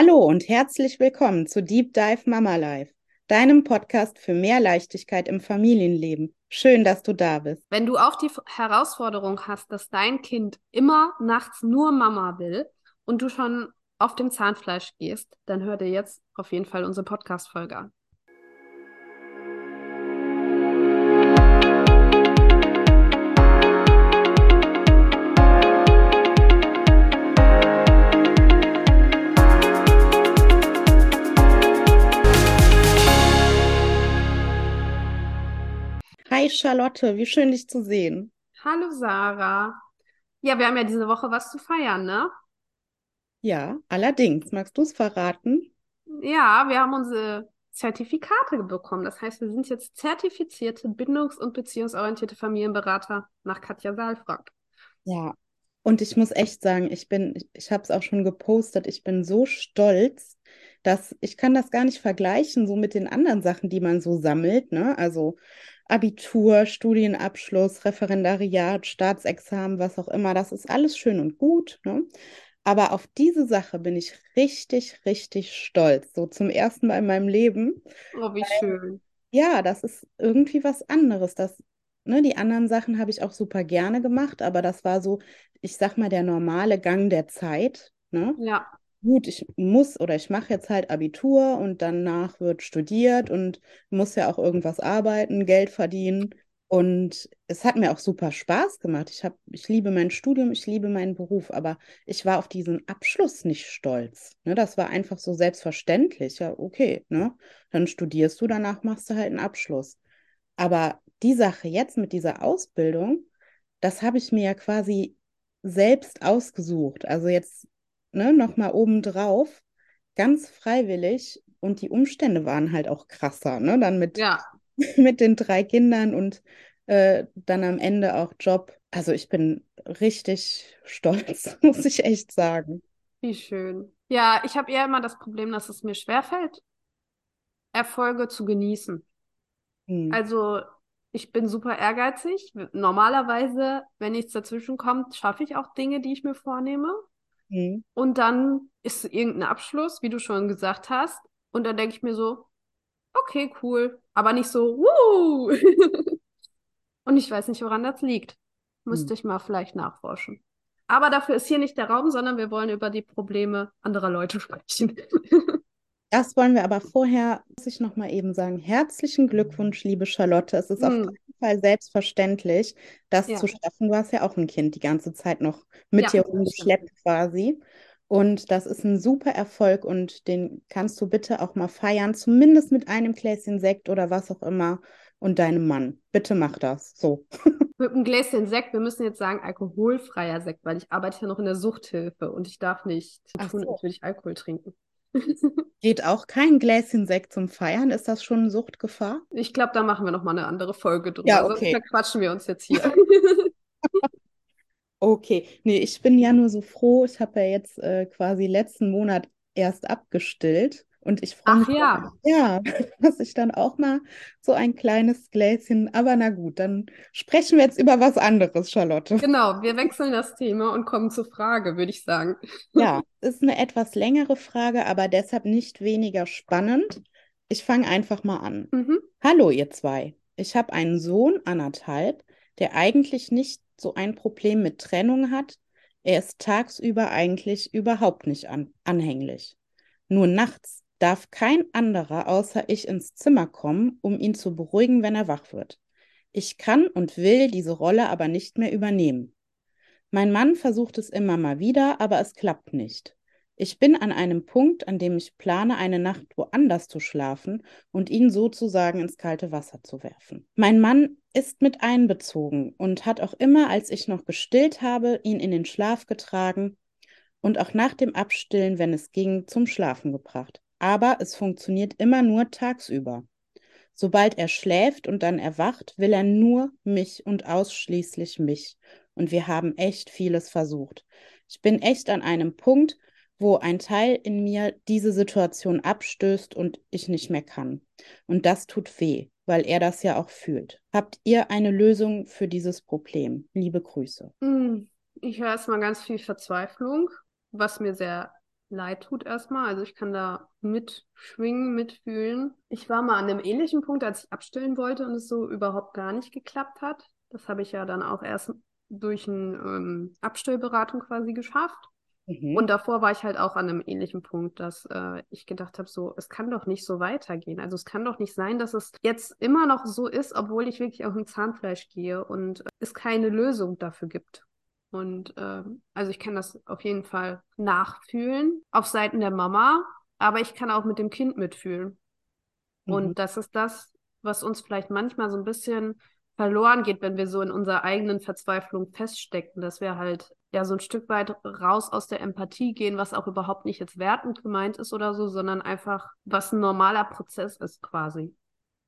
Hallo und herzlich willkommen zu Deep Dive Mama Life, deinem Podcast für mehr Leichtigkeit im Familienleben. Schön, dass du da bist. Wenn du auch die Herausforderung hast, dass dein Kind immer nachts nur Mama will und du schon auf dem Zahnfleisch gehst, dann hör dir jetzt auf jeden Fall unsere Podcast-Folge an. Hi Charlotte, wie schön dich zu sehen. Hallo Sarah. Ja, wir haben ja diese Woche was zu feiern, ne? Ja, allerdings. Magst du es verraten? Ja, wir haben unsere Zertifikate bekommen. Das heißt, wir sind jetzt zertifizierte bindungs- und beziehungsorientierte Familienberater nach Katja Saalfrank. Ja, und ich muss echt sagen, ich bin, ich habe es auch schon gepostet, ich bin so stolz, dass ich kann das gar nicht vergleichen so mit den anderen Sachen, die man so sammelt, ne? Also Abitur, Studienabschluss, Referendariat, Staatsexamen, was auch immer, das ist alles schön und gut. Ne? Aber auf diese Sache bin ich richtig, richtig stolz. So zum ersten Mal in meinem Leben. Oh, wie schön. Ja, das ist irgendwie was anderes. Das, ne, die anderen Sachen habe ich auch super gerne gemacht, aber das war so, ich sag mal, der normale Gang der Zeit. Ne? Ja gut, ich muss oder ich mache jetzt halt Abitur und danach wird studiert und muss ja auch irgendwas arbeiten, Geld verdienen. Und es hat mir auch super Spaß gemacht. Ich hab, ich liebe mein Studium, ich liebe meinen Beruf, aber ich war auf diesen Abschluss nicht stolz. Ne, das war einfach so selbstverständlich. Ja, okay, ne? Dann studierst du, danach machst du halt einen Abschluss. Aber die Sache jetzt mit dieser Ausbildung, das habe ich mir ja quasi selbst ausgesucht. Also jetzt ne, nochmal obendrauf, ganz freiwillig. Und die Umstände waren halt auch krasser, ne? Dann mit, ja. mit den drei Kindern und äh, dann am Ende auch Job. Also ich bin richtig stolz, muss ich echt sagen. Wie schön. Ja, ich habe eher immer das Problem, dass es mir schwerfällt, Erfolge zu genießen. Hm. Also ich bin super ehrgeizig. Normalerweise, wenn nichts dazwischen kommt, schaffe ich auch Dinge, die ich mir vornehme. Mhm. Und dann ist irgendein Abschluss, wie du schon gesagt hast. Und dann denke ich mir so, okay, cool. Aber nicht so, wuh! Und ich weiß nicht, woran das liegt. Müsste mhm. ich mal vielleicht nachforschen. Aber dafür ist hier nicht der Raum, sondern wir wollen über die Probleme anderer Leute sprechen. Das wollen wir aber vorher, muss ich noch mal eben sagen, herzlichen Glückwunsch, liebe Charlotte. Es ist hm. auf jeden Fall selbstverständlich, das ja. zu schaffen. Du hast ja auch ein Kind die ganze Zeit noch mit ja, dir rumgeschleppt quasi. Und das ist ein super Erfolg und den kannst du bitte auch mal feiern, zumindest mit einem Gläschen Sekt oder was auch immer und deinem Mann. Bitte mach das. So. Mit einem Gläschen Sekt, wir müssen jetzt sagen alkoholfreier Sekt, weil ich arbeite ja noch in der Suchthilfe und ich darf nicht tun, so. als würde ich Alkohol trinken. Geht auch kein Gläschen Sekt zum Feiern? Ist das schon Suchtgefahr? Ich glaube, da machen wir noch mal eine andere Folge drüber. Ja, okay. Sonst quatschen wir uns jetzt hier. okay, nee, ich bin ja nur so froh. Ich habe ja jetzt äh, quasi letzten Monat erst abgestillt. Und ich freue mich, ja. ja, dass ich dann auch mal so ein kleines Gläschen, aber na gut, dann sprechen wir jetzt über was anderes, Charlotte. Genau, wir wechseln das Thema und kommen zur Frage, würde ich sagen. Ja, ist eine etwas längere Frage, aber deshalb nicht weniger spannend. Ich fange einfach mal an. Mhm. Hallo, ihr zwei. Ich habe einen Sohn, anderthalb, der eigentlich nicht so ein Problem mit Trennung hat. Er ist tagsüber eigentlich überhaupt nicht an anhänglich. Nur nachts darf kein anderer außer ich ins Zimmer kommen, um ihn zu beruhigen, wenn er wach wird. Ich kann und will diese Rolle aber nicht mehr übernehmen. Mein Mann versucht es immer mal wieder, aber es klappt nicht. Ich bin an einem Punkt, an dem ich plane, eine Nacht woanders zu schlafen und ihn sozusagen ins kalte Wasser zu werfen. Mein Mann ist mit einbezogen und hat auch immer, als ich noch gestillt habe, ihn in den Schlaf getragen und auch nach dem Abstillen, wenn es ging, zum Schlafen gebracht aber es funktioniert immer nur tagsüber. Sobald er schläft und dann erwacht, will er nur mich und ausschließlich mich. Und wir haben echt vieles versucht. Ich bin echt an einem Punkt, wo ein Teil in mir diese Situation abstößt und ich nicht mehr kann. Und das tut weh, weil er das ja auch fühlt. Habt ihr eine Lösung für dieses Problem? Liebe Grüße. Hm, ich höre erstmal ganz viel Verzweiflung, was mir sehr leid tut erstmal. Also ich kann da mitschwingen, mitfühlen. Ich war mal an einem ähnlichen Punkt, als ich abstillen wollte und es so überhaupt gar nicht geklappt hat. Das habe ich ja dann auch erst durch eine ähm, Abstillberatung quasi geschafft. Mhm. Und davor war ich halt auch an einem ähnlichen Punkt, dass äh, ich gedacht habe, so, es kann doch nicht so weitergehen. Also es kann doch nicht sein, dass es jetzt immer noch so ist, obwohl ich wirklich auf ein Zahnfleisch gehe und es keine Lösung dafür gibt. Und äh, also ich kann das auf jeden Fall nachfühlen auf Seiten der Mama, aber ich kann auch mit dem Kind mitfühlen. Mhm. Und das ist das, was uns vielleicht manchmal so ein bisschen verloren geht, wenn wir so in unserer eigenen Verzweiflung feststecken, dass wir halt ja so ein Stück weit raus aus der Empathie gehen, was auch überhaupt nicht jetzt wertend gemeint ist oder so, sondern einfach, was ein normaler Prozess ist quasi.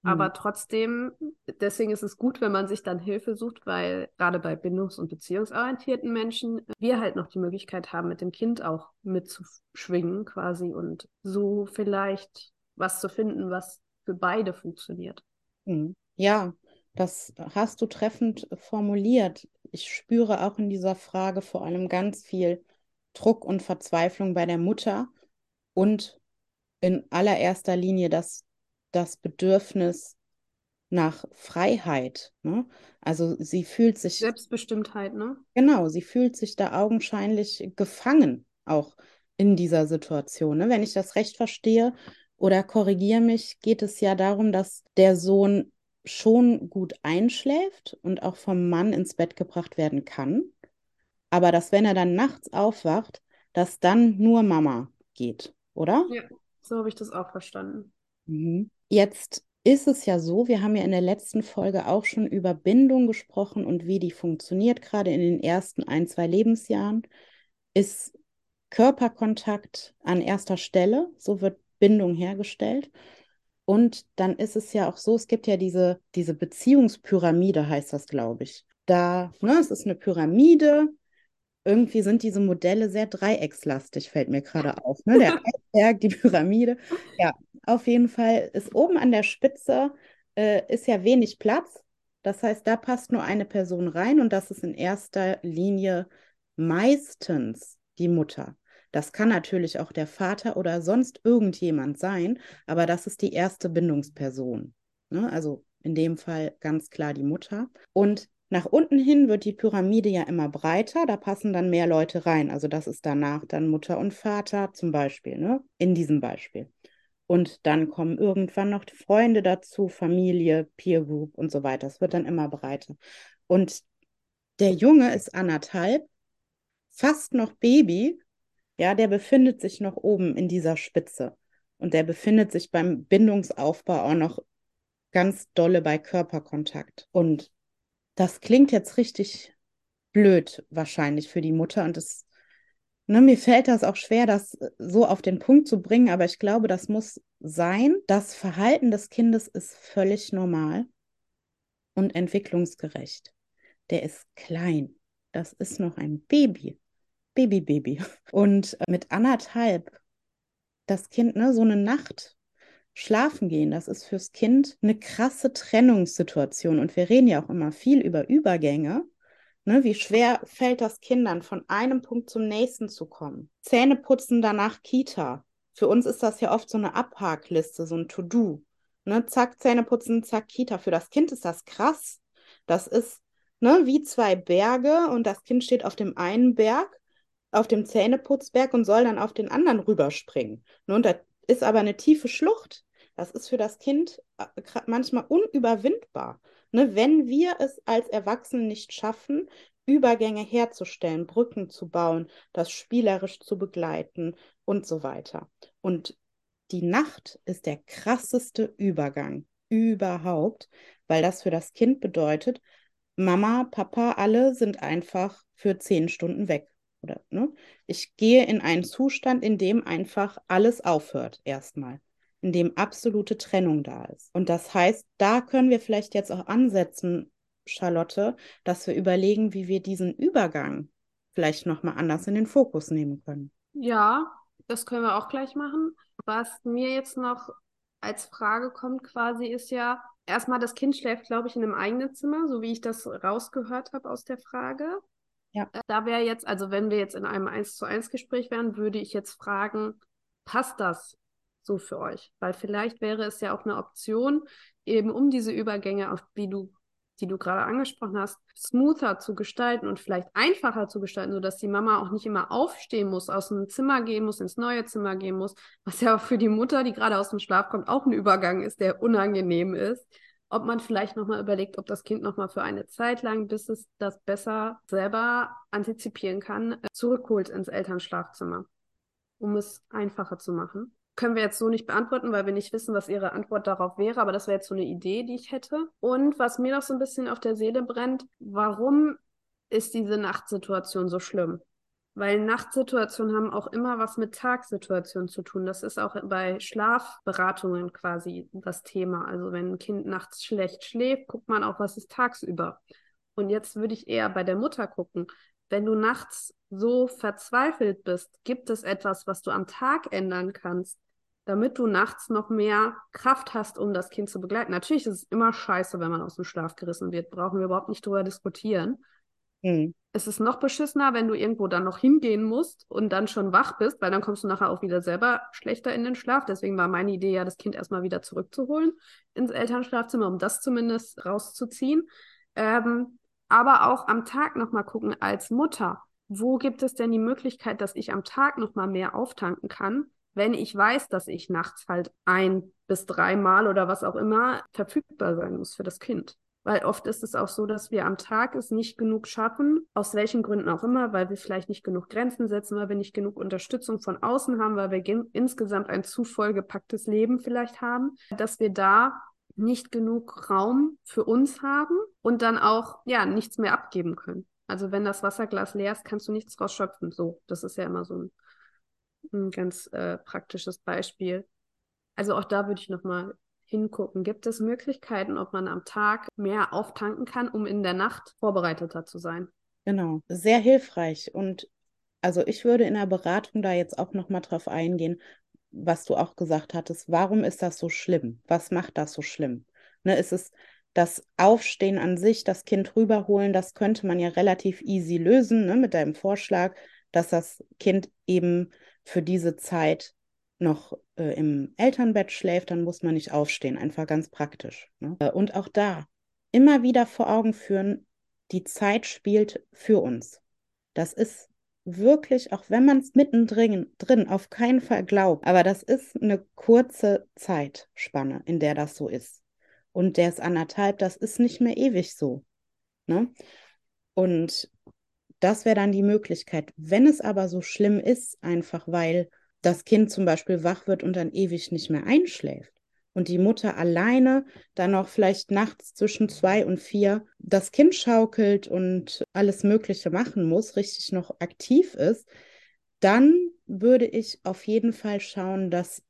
Mhm. Aber trotzdem, deswegen ist es gut, wenn man sich dann Hilfe sucht, weil gerade bei bindungs- und beziehungsorientierten Menschen wir halt noch die Möglichkeit haben, mit dem Kind auch mitzuschwingen quasi und so vielleicht was zu finden, was für beide funktioniert. Mhm. Ja, das hast du treffend formuliert. Ich spüre auch in dieser Frage vor allem ganz viel Druck und Verzweiflung bei der Mutter und in allererster Linie das, das Bedürfnis nach Freiheit. Ne? Also sie fühlt sich. Selbstbestimmtheit, ne? Genau, sie fühlt sich da augenscheinlich gefangen, auch in dieser Situation. Ne? Wenn ich das recht verstehe oder korrigiere mich, geht es ja darum, dass der Sohn schon gut einschläft und auch vom Mann ins Bett gebracht werden kann. Aber dass, wenn er dann nachts aufwacht, dass dann nur Mama geht, oder? Ja, so habe ich das auch verstanden. Mhm. Jetzt ist es ja so, wir haben ja in der letzten Folge auch schon über Bindung gesprochen und wie die funktioniert, gerade in den ersten ein, zwei Lebensjahren. Ist Körperkontakt an erster Stelle, so wird Bindung hergestellt. Und dann ist es ja auch so, es gibt ja diese, diese Beziehungspyramide, heißt das, glaube ich. Da, ne, es ist eine Pyramide. Irgendwie sind diese Modelle sehr dreieckslastig, fällt mir gerade auf. Ne? Der Eisberg, die Pyramide. Ja, auf jeden Fall ist oben an der Spitze äh, ist ja wenig Platz. Das heißt, da passt nur eine Person rein und das ist in erster Linie meistens die Mutter. Das kann natürlich auch der Vater oder sonst irgendjemand sein, aber das ist die erste Bindungsperson. Ne? Also in dem Fall ganz klar die Mutter. Und nach unten hin wird die Pyramide ja immer breiter, da passen dann mehr Leute rein. Also das ist danach dann Mutter und Vater zum Beispiel, ne? in diesem Beispiel. Und dann kommen irgendwann noch Freunde dazu, Familie, Peer Group und so weiter. Es wird dann immer breiter. Und der Junge ist anderthalb, fast noch Baby ja, der befindet sich noch oben in dieser Spitze. Und der befindet sich beim Bindungsaufbau auch noch ganz dolle bei Körperkontakt. Und das klingt jetzt richtig blöd wahrscheinlich für die Mutter. Und das, ne, mir fällt das auch schwer, das so auf den Punkt zu bringen. Aber ich glaube, das muss sein. Das Verhalten des Kindes ist völlig normal und entwicklungsgerecht. Der ist klein. Das ist noch ein Baby. Baby, Baby. Und mit anderthalb das Kind, ne, so eine Nacht schlafen gehen, das ist fürs Kind eine krasse Trennungssituation. Und wir reden ja auch immer viel über Übergänge. Ne, wie schwer fällt das Kindern, von einem Punkt zum nächsten zu kommen? Zähne putzen, danach Kita. Für uns ist das ja oft so eine Abhakliste, so ein To-Do. Ne, zack, Zähne putzen, zack, Kita. Für das Kind ist das krass. Das ist ne, wie zwei Berge und das Kind steht auf dem einen Berg auf dem Zähneputzberg und soll dann auf den anderen rüberspringen. Ne, und da ist aber eine tiefe Schlucht. Das ist für das Kind äh, manchmal unüberwindbar. Ne, wenn wir es als Erwachsene nicht schaffen, Übergänge herzustellen, Brücken zu bauen, das spielerisch zu begleiten und so weiter. Und die Nacht ist der krasseste Übergang überhaupt, weil das für das Kind bedeutet, Mama, Papa, alle sind einfach für zehn Stunden weg. Oder, ne? Ich gehe in einen Zustand, in dem einfach alles aufhört, erstmal. In dem absolute Trennung da ist. Und das heißt, da können wir vielleicht jetzt auch ansetzen, Charlotte, dass wir überlegen, wie wir diesen Übergang vielleicht nochmal anders in den Fokus nehmen können. Ja, das können wir auch gleich machen. Was mir jetzt noch als Frage kommt, quasi, ist ja, erstmal, das Kind schläft, glaube ich, in einem eigenen Zimmer, so wie ich das rausgehört habe aus der Frage. Ja. Äh, da wäre jetzt, also wenn wir jetzt in einem 1 zu 1 Gespräch wären, würde ich jetzt fragen, passt das so für euch? Weil vielleicht wäre es ja auch eine Option, eben um diese Übergänge, auf wie du, die du gerade angesprochen hast, smoother zu gestalten und vielleicht einfacher zu gestalten, sodass die Mama auch nicht immer aufstehen muss, aus dem Zimmer gehen muss, ins neue Zimmer gehen muss, was ja auch für die Mutter, die gerade aus dem Schlaf kommt, auch ein Übergang ist, der unangenehm ist ob man vielleicht nochmal überlegt, ob das Kind nochmal für eine Zeit lang, bis es das besser selber antizipieren kann, zurückholt ins Elternschlafzimmer, um es einfacher zu machen. Können wir jetzt so nicht beantworten, weil wir nicht wissen, was Ihre Antwort darauf wäre, aber das wäre jetzt so eine Idee, die ich hätte. Und was mir noch so ein bisschen auf der Seele brennt, warum ist diese Nachtsituation so schlimm? Weil Nachtsituationen haben auch immer was mit Tagsituationen zu tun. Das ist auch bei Schlafberatungen quasi das Thema. Also wenn ein Kind nachts schlecht schläft, guckt man auch, was ist tagsüber. Und jetzt würde ich eher bei der Mutter gucken. Wenn du nachts so verzweifelt bist, gibt es etwas, was du am Tag ändern kannst, damit du nachts noch mehr Kraft hast, um das Kind zu begleiten. Natürlich ist es immer scheiße, wenn man aus dem Schlaf gerissen wird. Brauchen wir überhaupt nicht drüber diskutieren. Mhm. Es ist noch beschissener, wenn du irgendwo dann noch hingehen musst und dann schon wach bist, weil dann kommst du nachher auch wieder selber schlechter in den Schlaf. Deswegen war meine Idee ja, das Kind erstmal wieder zurückzuholen ins Elternschlafzimmer, um das zumindest rauszuziehen. Ähm, aber auch am Tag nochmal gucken als Mutter. Wo gibt es denn die Möglichkeit, dass ich am Tag nochmal mehr auftanken kann, wenn ich weiß, dass ich nachts halt ein bis dreimal oder was auch immer verfügbar sein muss für das Kind? Weil oft ist es auch so, dass wir am Tag es nicht genug schaffen, aus welchen Gründen auch immer, weil wir vielleicht nicht genug Grenzen setzen, weil wir nicht genug Unterstützung von außen haben, weil wir insgesamt ein zu vollgepacktes Leben vielleicht haben, dass wir da nicht genug Raum für uns haben und dann auch ja nichts mehr abgeben können. Also wenn das Wasserglas leer ist, kannst du nichts rausschöpfen. So, das ist ja immer so ein, ein ganz äh, praktisches Beispiel. Also auch da würde ich nochmal hingucken. Gibt es Möglichkeiten, ob man am Tag mehr auftanken kann, um in der Nacht vorbereiteter zu sein? Genau, sehr hilfreich. Und also ich würde in der Beratung da jetzt auch nochmal drauf eingehen, was du auch gesagt hattest. Warum ist das so schlimm? Was macht das so schlimm? Ne, ist es das Aufstehen an sich, das Kind rüberholen, das könnte man ja relativ easy lösen, ne, mit deinem Vorschlag, dass das Kind eben für diese Zeit noch äh, im Elternbett schläft, dann muss man nicht aufstehen. Einfach ganz praktisch. Ne? Äh, und auch da immer wieder vor Augen führen, die Zeit spielt für uns. Das ist wirklich, auch wenn man es mittendrin drin auf keinen Fall glaubt, aber das ist eine kurze Zeitspanne, in der das so ist. Und der ist anderthalb, das ist nicht mehr ewig so. Ne? Und das wäre dann die Möglichkeit. Wenn es aber so schlimm ist, einfach weil das Kind zum Beispiel wach wird und dann ewig nicht mehr einschläft und die Mutter alleine dann auch vielleicht nachts zwischen zwei und vier das Kind schaukelt und alles Mögliche machen muss, richtig noch aktiv ist, dann würde ich auf jeden Fall schauen, dass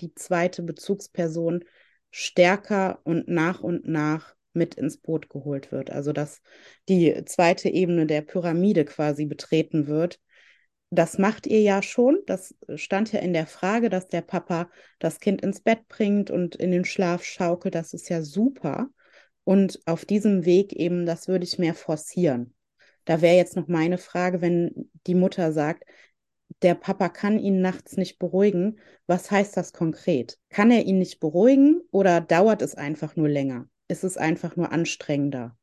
die zweite Bezugsperson stärker und nach und nach mit ins Boot geholt wird. Also dass die zweite Ebene der Pyramide quasi betreten wird das macht ihr ja schon. Das stand ja in der Frage, dass der Papa das Kind ins Bett bringt und in den Schlaf schaukelt. Das ist ja super. Und auf diesem Weg eben, das würde ich mehr forcieren. Da wäre jetzt noch meine Frage, wenn die Mutter sagt, der Papa kann ihn nachts nicht beruhigen. Was heißt das konkret? Kann er ihn nicht beruhigen oder dauert es einfach nur länger? Ist es einfach nur anstrengender?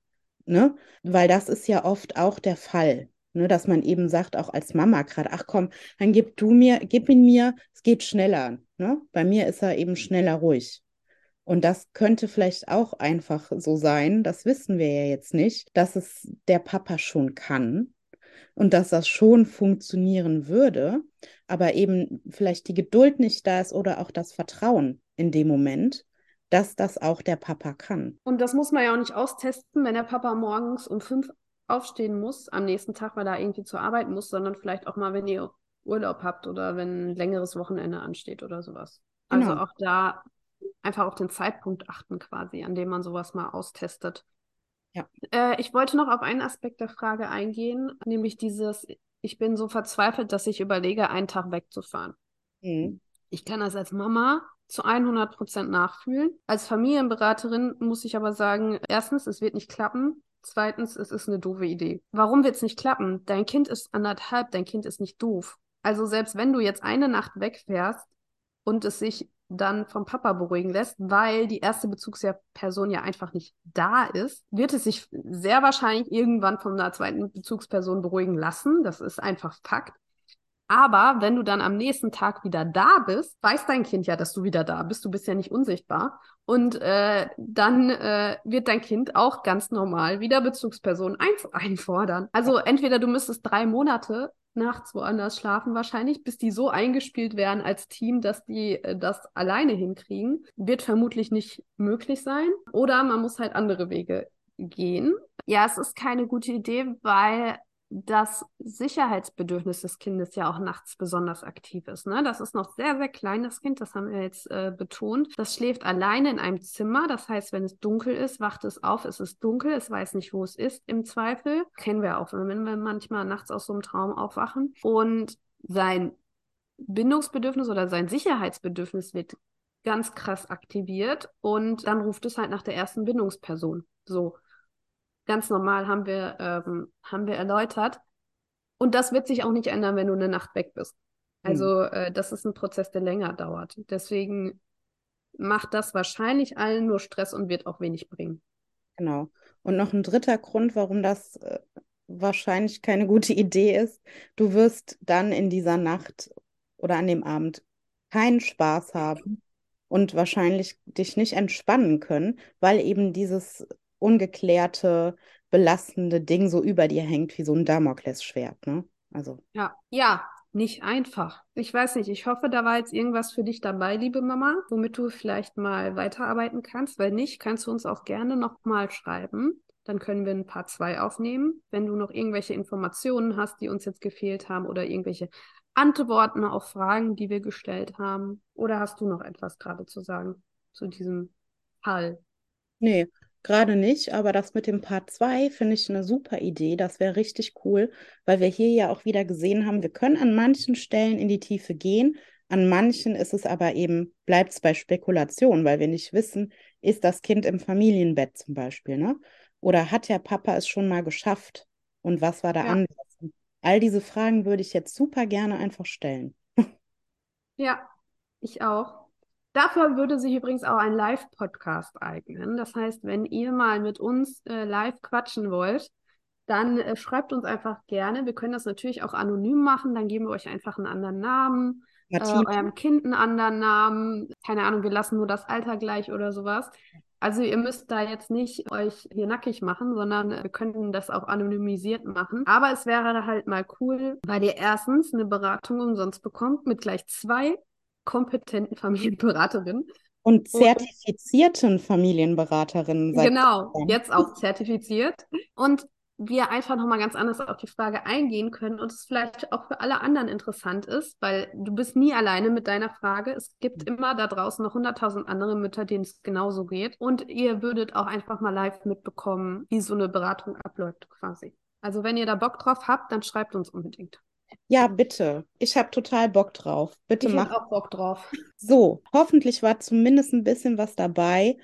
Ne? Weil das ist ja oft auch der Fall. Ne, dass man eben sagt, auch als Mama gerade, ach komm, dann gib du mir, gib ihn mir, es geht schneller. Ne? Bei mir ist er eben schneller ruhig. Und das könnte vielleicht auch einfach so sein, das wissen wir ja jetzt nicht, dass es der Papa schon kann und dass das schon funktionieren würde, aber eben vielleicht die Geduld nicht da ist oder auch das Vertrauen in dem Moment, dass das auch der Papa kann. Und das muss man ja auch nicht austesten, wenn der Papa morgens um fünf aufstehen muss am nächsten Tag, weil er irgendwie zur Arbeit muss, sondern vielleicht auch mal, wenn ihr Urlaub habt oder wenn ein längeres Wochenende ansteht oder sowas. Also genau. Also auch da einfach auf den Zeitpunkt achten quasi, an dem man sowas mal austestet. Ja. Äh, ich wollte noch auf einen Aspekt der Frage eingehen, nämlich dieses, ich bin so verzweifelt, dass ich überlege, einen Tag wegzufahren. Mhm. Ich kann das als Mama zu 100 Prozent nachfühlen. Als Familienberaterin muss ich aber sagen, erstens, es wird nicht klappen, Zweitens, es ist eine doofe Idee. Warum wird es nicht klappen? Dein Kind ist anderthalb, dein Kind ist nicht doof. Also selbst wenn du jetzt eine Nacht wegfährst und es sich dann vom Papa beruhigen lässt, weil die erste Bezugsperson ja einfach nicht da ist, wird es sich sehr wahrscheinlich irgendwann von einer zweiten Bezugsperson beruhigen lassen. Das ist einfach Fakt. Aber wenn du dann am nächsten Tag wieder da bist, weiß dein Kind ja, dass du wieder da bist. Du bist ja nicht unsichtbar. Und äh, dann äh, wird dein Kind auch ganz normal wieder Bezugsperson 1 einfordern. Also entweder du müsstest drei Monate nachts woanders schlafen wahrscheinlich, bis die so eingespielt werden als Team, dass die äh, das alleine hinkriegen. Wird vermutlich nicht möglich sein. Oder man muss halt andere Wege gehen. Ja, es ist keine gute Idee, weil das Sicherheitsbedürfnis des Kindes ja auch nachts besonders aktiv ist. Ne? Das ist noch sehr, sehr klein, das Kind, das haben wir jetzt äh, betont. Das schläft alleine in einem Zimmer. Das heißt, wenn es dunkel ist, wacht es auf, es ist dunkel, es weiß nicht, wo es ist im Zweifel. Kennen wir auch, wenn wir manchmal nachts aus so einem Traum aufwachen. Und sein Bindungsbedürfnis oder sein Sicherheitsbedürfnis wird ganz krass aktiviert und dann ruft es halt nach der ersten Bindungsperson. So ganz normal haben wir, ähm, haben wir erläutert. Und das wird sich auch nicht ändern, wenn du eine Nacht weg bist. Also mhm. äh, das ist ein Prozess, der länger dauert. Deswegen macht das wahrscheinlich allen nur Stress und wird auch wenig bringen. Genau. Und noch ein dritter Grund, warum das äh, wahrscheinlich keine gute Idee ist. Du wirst dann in dieser Nacht oder an dem Abend keinen Spaß haben und wahrscheinlich dich nicht entspannen können, weil eben dieses ungeklärte, belastende Ding so über dir hängt wie so ein Damoklesschwert, ne? Also. Ja, ja, nicht einfach. Ich weiß nicht, ich hoffe, da war jetzt irgendwas für dich dabei, liebe Mama, womit du vielleicht mal weiterarbeiten kannst. Weil nicht, kannst du uns auch gerne nochmal schreiben. Dann können wir ein paar zwei aufnehmen. Wenn du noch irgendwelche Informationen hast, die uns jetzt gefehlt haben oder irgendwelche Antworten auf Fragen, die wir gestellt haben. Oder hast du noch etwas gerade zu sagen zu diesem Fall? Nee, Gerade nicht, aber das mit dem Part 2 finde ich eine super Idee. Das wäre richtig cool, weil wir hier ja auch wieder gesehen haben, wir können an manchen Stellen in die Tiefe gehen, an manchen ist es aber eben, bleibt es bei Spekulation, weil wir nicht wissen, ist das Kind im Familienbett zum Beispiel, ne? Oder hat der Papa es schon mal geschafft? Und was war da ja. anders? All diese Fragen würde ich jetzt super gerne einfach stellen. Ja, ich auch. Dafür würde sich übrigens auch ein Live-Podcast eignen. Das heißt, wenn ihr mal mit uns äh, live quatschen wollt, dann äh, schreibt uns einfach gerne. Wir können das natürlich auch anonym machen. Dann geben wir euch einfach einen anderen Namen, äh, eurem Kind einen anderen Namen. Keine Ahnung, wir lassen nur das Alter gleich oder sowas. Also ihr müsst da jetzt nicht euch hier nackig machen, sondern wir könnten das auch anonymisiert machen. Aber es wäre halt mal cool, weil ihr erstens eine Beratung umsonst bekommt mit gleich zwei kompetenten Familienberaterin. Und zertifizierten und, Familienberaterinnen. Genau, jetzt auch zertifiziert. Und wir einfach nochmal ganz anders auf die Frage eingehen können und es vielleicht auch für alle anderen interessant ist, weil du bist nie alleine mit deiner Frage. Es gibt mhm. immer da draußen noch hunderttausend andere Mütter, denen es genauso geht. Und ihr würdet auch einfach mal live mitbekommen, wie so eine Beratung abläuft quasi. Also wenn ihr da Bock drauf habt, dann schreibt uns unbedingt. Ja, bitte. Ich habe total Bock drauf. Bitte ich mach. auch Bock drauf. So, hoffentlich war zumindest ein bisschen was dabei.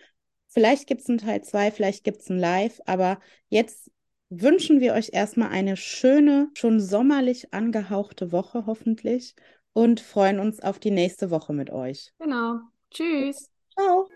Vielleicht gibt es einen Teil 2, vielleicht gibt es ein Live, aber jetzt wünschen wir euch erstmal eine schöne, schon sommerlich angehauchte Woche hoffentlich und freuen uns auf die nächste Woche mit euch. Genau. Tschüss. Ciao.